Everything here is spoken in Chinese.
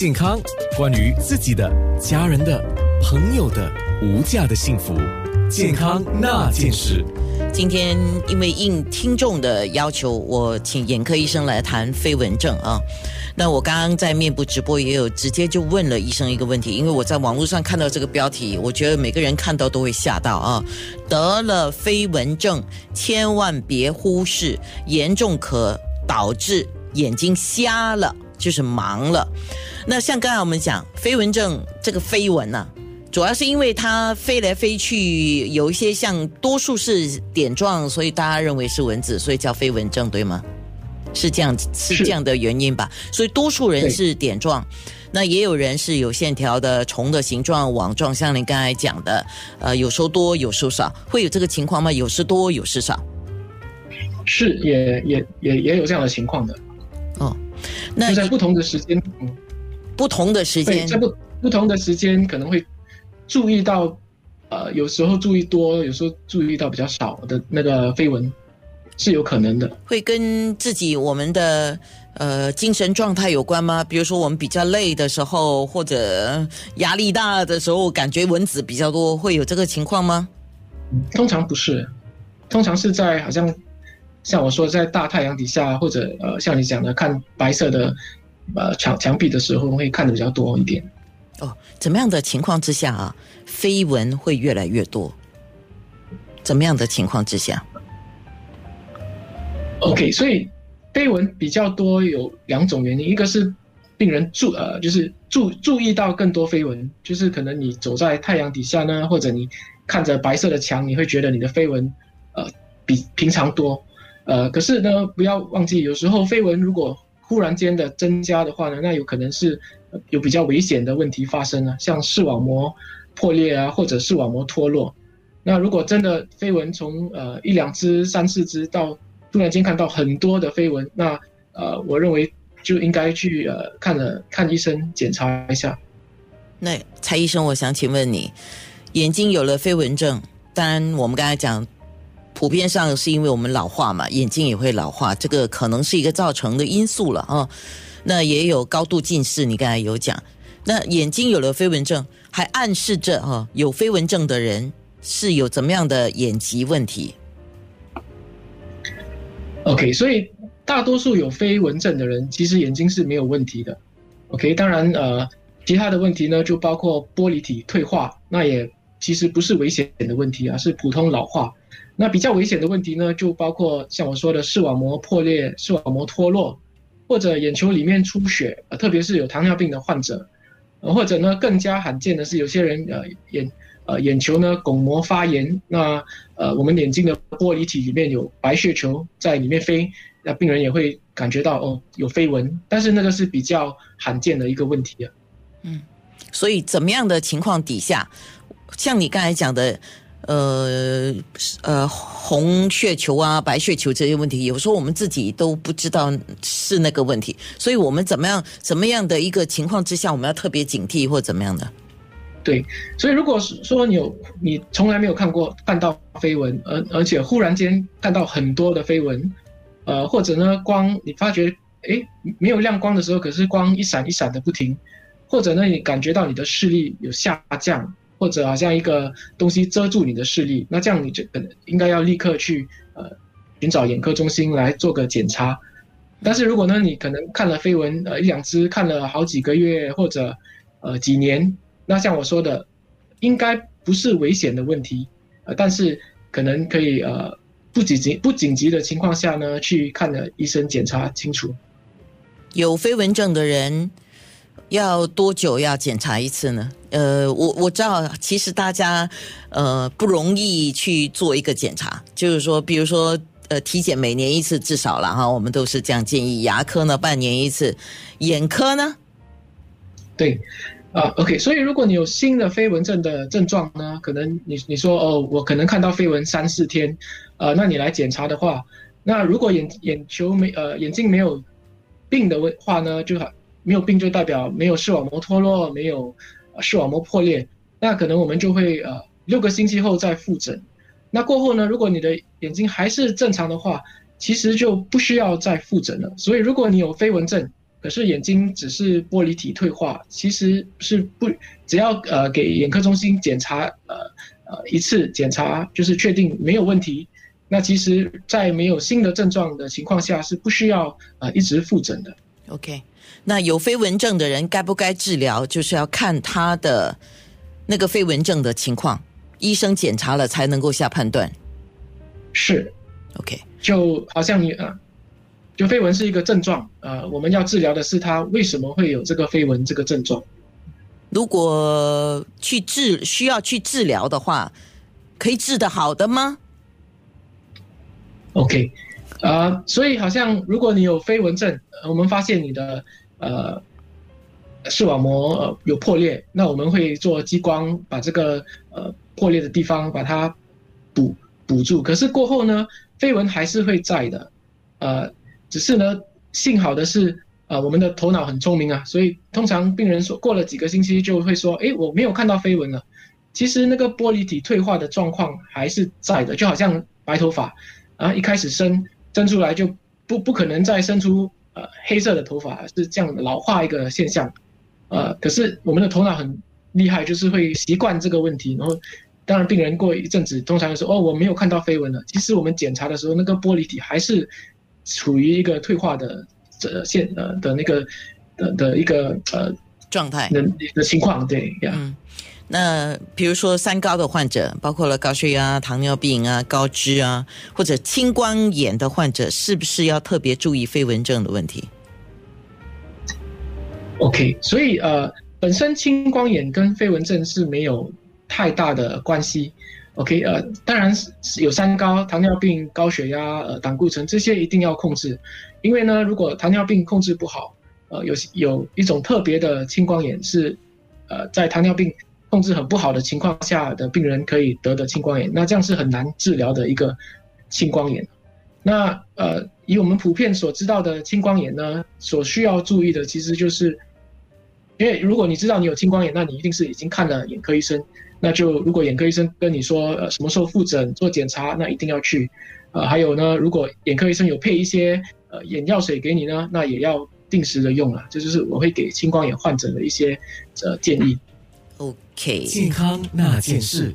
健康，关于自己的、家人的、朋友的无价的幸福，健康那件事。今天因为应听众的要求，我请眼科医生来谈飞蚊症啊。那我刚刚在面部直播也有直接就问了医生一个问题，因为我在网络上看到这个标题，我觉得每个人看到都会吓到啊。得了飞蚊症，千万别忽视，严重可导致眼睛瞎了。就是盲了，那像刚才我们讲飞蚊症这个飞蚊呢，主要是因为它飞来飞去，有一些像多数是点状，所以大家认为是蚊子，所以叫飞蚊症，对吗？是这样，是这样的原因吧？所以多数人是点状，那也有人是有线条的虫的形状、网状，像您刚才讲的，呃，有时候多，有时候少，会有这个情况吗？有时多，有时少。是，也也也也有这样的情况的。哦。那在不同的时间，嗯，不同的时间，在不不同的时间可能会注意到，呃，有时候注意多，有时候注意到比较少的那个绯闻，是有可能的。会跟自己我们的呃精神状态有关吗？比如说我们比较累的时候，或者压力大的时候，感觉蚊子比较多，会有这个情况吗？通常不是，通常是在好像。像我说，在大太阳底下，或者呃，像你讲的，看白色的呃墙墙壁的时候，会看的比较多一点。哦，怎么样的情况之下啊，飞蚊会越来越多？怎么样的情况之下？OK，所以飞蚊比较多有两种原因，一个是病人注呃，就是注注意到更多飞蚊，就是可能你走在太阳底下呢，或者你看着白色的墙，你会觉得你的飞蚊呃比平常多。呃，可是呢，不要忘记，有时候飞蚊如果忽然间的增加的话呢，那有可能是有比较危险的问题发生了，像视网膜破裂啊，或者视网膜脱落。那如果真的飞蚊从呃一两只、三四只到突然间看到很多的飞蚊，那呃，我认为就应该去呃看了看医生检查一下。那蔡医生，我想请问你，眼睛有了飞蚊症，当然我们刚才讲。普遍上是因为我们老化嘛，眼睛也会老化，这个可能是一个造成的因素了啊。那也有高度近视，你刚才有讲，那眼睛有了飞蚊症，还暗示着哈，有飞蚊症的人是有怎么样的眼疾问题？OK，所以大多数有飞蚊症的人，其实眼睛是没有问题的。OK，当然呃，其他的问题呢，就包括玻璃体退化，那也其实不是危险的问题啊，是普通老化。那比较危险的问题呢，就包括像我说的视网膜破裂、视网膜脱落，或者眼球里面出血，呃，特别是有糖尿病的患者，呃，或者呢更加罕见的是有些人呃眼呃眼球呢巩膜发炎，那呃我们眼睛的玻璃体里面有白血球在里面飞，那病人也会感觉到哦有飞蚊，但是那个是比较罕见的一个问题啊。嗯，所以怎么样的情况底下，像你刚才讲的。呃呃，红血球啊，白血球这些问题，有时候我们自己都不知道是那个问题，所以我们怎么样怎么样的一个情况之下，我们要特别警惕或怎么样的？对，所以如果是说你有你从来没有看过看到飞蚊，而而且忽然间看到很多的飞蚊，呃，或者呢光你发觉哎没有亮光的时候，可是光一闪一闪的不停，或者呢你感觉到你的视力有下降。或者好像一个东西遮住你的视力，那这样你就可能应该要立刻去呃寻找眼科中心来做个检查。但是如果呢，你可能看了飞蚊呃一两只，看了好几个月或者呃几年，那像我说的，应该不是危险的问题，呃，但是可能可以呃不紧急不紧急的情况下呢，去看了医生检查清楚。有飞蚊症的人。要多久要检查一次呢？呃，我我知道，其实大家呃不容易去做一个检查，就是说，比如说呃体检每年一次至少了哈，我们都是这样建议。牙科呢半年一次，眼科呢？对，啊，OK，所以如果你有新的飞蚊症的症状呢，可能你你说哦，我可能看到飞蚊三四天，呃，那你来检查的话，那如果眼眼球没呃眼睛没有病的话呢，就好。没有病就代表没有视网膜脱落，没有视网膜破裂，那可能我们就会呃六个星期后再复诊。那过后呢，如果你的眼睛还是正常的话，其实就不需要再复诊了。所以如果你有飞蚊症，可是眼睛只是玻璃体退化，其实是不只要呃给眼科中心检查呃呃一次检查，就是确定没有问题。那其实，在没有新的症状的情况下，是不需要呃一直复诊的。OK，那有飞蚊症的人该不该治疗，就是要看他的那个飞蚊症的情况，医生检查了才能够下判断。是，OK，就好像你啊，就飞蚊是一个症状，呃，我们要治疗的是他为什么会有这个飞蚊这个症状。如果去治需要去治疗的话，可以治得好的吗？OK，啊，所以好像如果你有飞蚊症，我们发现你的呃视网膜有破裂，那我们会做激光把这个呃破裂的地方把它补补住。可是过后呢，飞蚊还是会在的，呃，只是呢，幸好的是，呃，我们的头脑很聪明啊，所以通常病人说过了几个星期就会说，哎，我没有看到飞蚊了。其实那个玻璃体退化的状况还是在的，就好像白头发。啊，一开始生生出来就不不可能再生出呃黑色的头发，是这样老化一个现象，呃，可是我们的头脑很厉害，就是会习惯这个问题，然后当然病人过一阵子，通常说哦我没有看到飞蚊了，其实我们检查的时候那个玻璃体还是处于一个退化的这现呃的那个的的一个呃状态。的的情况，对呀。那比如说三高的患者，包括了高血压、糖尿病啊、高脂啊，或者青光眼的患者，是不是要特别注意飞蚊症的问题？OK，所以呃，本身青光眼跟飞蚊症是没有太大的关系。OK，呃，当然是有三高、糖尿病、高血压、呃胆固醇这些一定要控制，因为呢，如果糖尿病控制不好，呃，有有一种特别的青光眼是呃在糖尿病。控制很不好的情况下的病人可以得的青光眼，那这样是很难治疗的一个青光眼。那呃，以我们普遍所知道的青光眼呢，所需要注意的其实就是，因为如果你知道你有青光眼，那你一定是已经看了眼科医生。那就如果眼科医生跟你说呃什么时候复诊做检查，那一定要去。呃，还有呢，如果眼科医生有配一些呃眼药水给你呢，那也要定时的用啊。这就是我会给青光眼患者的一些呃建议。OK，健康那件事。